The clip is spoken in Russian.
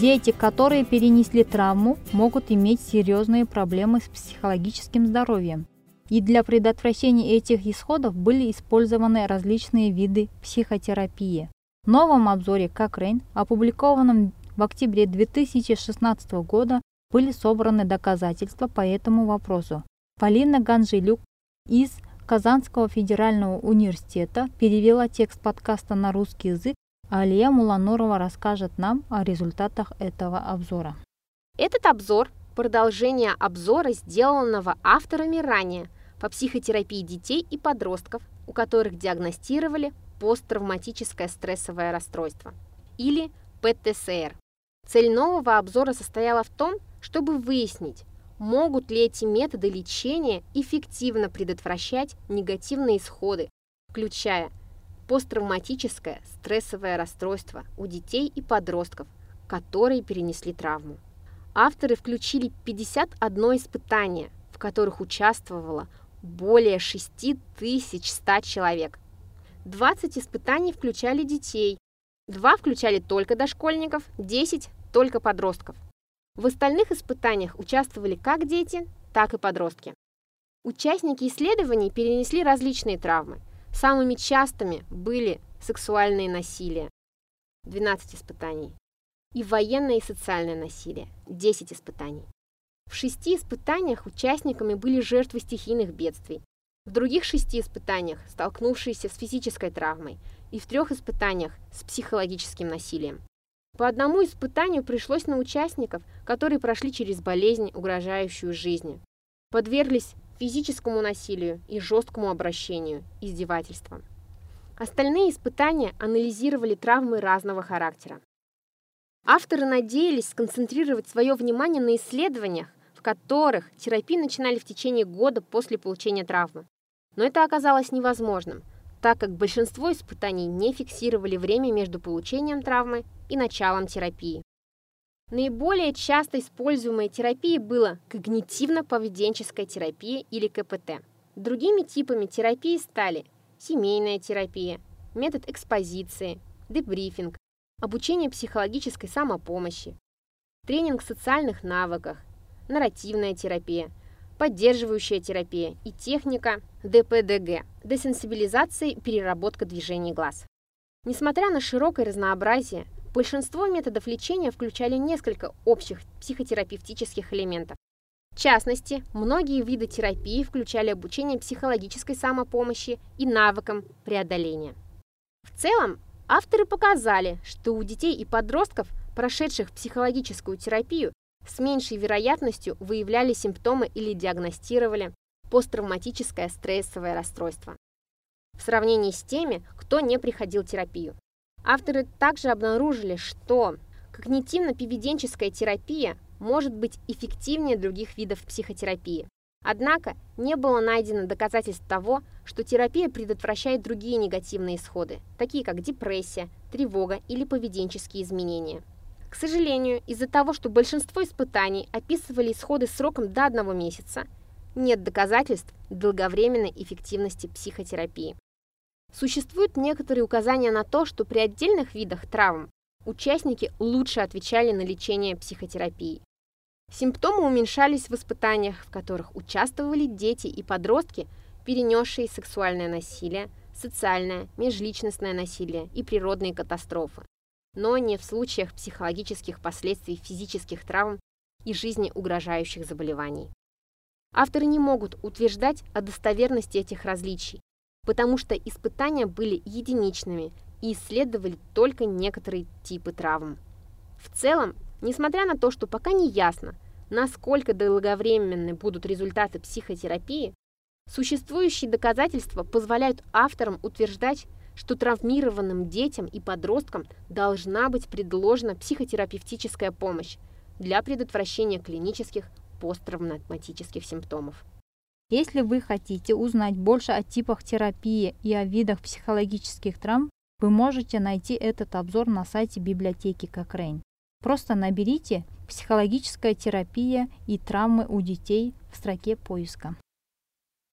Дети, которые перенесли травму, могут иметь серьезные проблемы с психологическим здоровьем. И для предотвращения этих исходов были использованы различные виды психотерапии. В новом обзоре Кокрейн, опубликованном в октябре 2016 года, были собраны доказательства по этому вопросу. Полина Ганжилюк из Казанского федерального университета перевела текст подкаста на русский язык, Алия Муланурова расскажет нам о результатах этого обзора. Этот обзор – продолжение обзора, сделанного авторами ранее по психотерапии детей и подростков, у которых диагностировали посттравматическое стрессовое расстройство или ПТСР. Цель нового обзора состояла в том, чтобы выяснить, могут ли эти методы лечения эффективно предотвращать негативные исходы, включая посттравматическое стрессовое расстройство у детей и подростков, которые перенесли травму. Авторы включили 51 испытание, в которых участвовало более 6100 человек. 20 испытаний включали детей, 2 включали только дошкольников, 10 только подростков. В остальных испытаниях участвовали как дети, так и подростки. Участники исследований перенесли различные травмы. Самыми частыми были сексуальное насилие – 12 испытаний, и военное и социальное насилие – 10 испытаний. В шести испытаниях участниками были жертвы стихийных бедствий, в других шести испытаниях – столкнувшиеся с физической травмой, и в трех испытаниях – с психологическим насилием. По одному испытанию пришлось на участников, которые прошли через болезнь, угрожающую жизни. Подверглись физическому насилию и жесткому обращению, издевательствам. Остальные испытания анализировали травмы разного характера. Авторы надеялись сконцентрировать свое внимание на исследованиях, в которых терапии начинали в течение года после получения травмы. Но это оказалось невозможным, так как большинство испытаний не фиксировали время между получением травмы и началом терапии. Наиболее часто используемой терапией была когнитивно-поведенческая терапия или КПТ. Другими типами терапии стали семейная терапия, метод экспозиции, дебрифинг, обучение психологической самопомощи, тренинг социальных навыках, нарративная терапия, поддерживающая терапия и техника ДПДГ – десенсибилизация и переработка движений глаз. Несмотря на широкое разнообразие, большинство методов лечения включали несколько общих психотерапевтических элементов. В частности, многие виды терапии включали обучение психологической самопомощи и навыкам преодоления. В целом, авторы показали, что у детей и подростков, прошедших психологическую терапию, с меньшей вероятностью выявляли симптомы или диагностировали посттравматическое стрессовое расстройство. В сравнении с теми, кто не приходил терапию. Авторы также обнаружили, что когнитивно-поведенческая терапия может быть эффективнее других видов психотерапии. Однако не было найдено доказательств того, что терапия предотвращает другие негативные исходы, такие как депрессия, тревога или поведенческие изменения. К сожалению, из-за того, что большинство испытаний описывали исходы сроком до одного месяца, нет доказательств долговременной эффективности психотерапии. Существуют некоторые указания на то, что при отдельных видах травм участники лучше отвечали на лечение психотерапии. Симптомы уменьшались в испытаниях, в которых участвовали дети и подростки, перенесшие сексуальное насилие, социальное, межличностное насилие и природные катастрофы но не в случаях психологических последствий физических травм и жизни угрожающих заболеваний. Авторы не могут утверждать о достоверности этих различий, потому что испытания были единичными и исследовали только некоторые типы травм. В целом, несмотря на то, что пока не ясно, насколько долговременны будут результаты психотерапии, существующие доказательства позволяют авторам утверждать, что травмированным детям и подросткам должна быть предложена психотерапевтическая помощь для предотвращения клинических посттравматических симптомов. Если вы хотите узнать больше о типах терапии и о видах психологических травм, вы можете найти этот обзор на сайте библиотеки Кокрейн. Просто наберите «Психологическая терапия и травмы у детей» в строке поиска.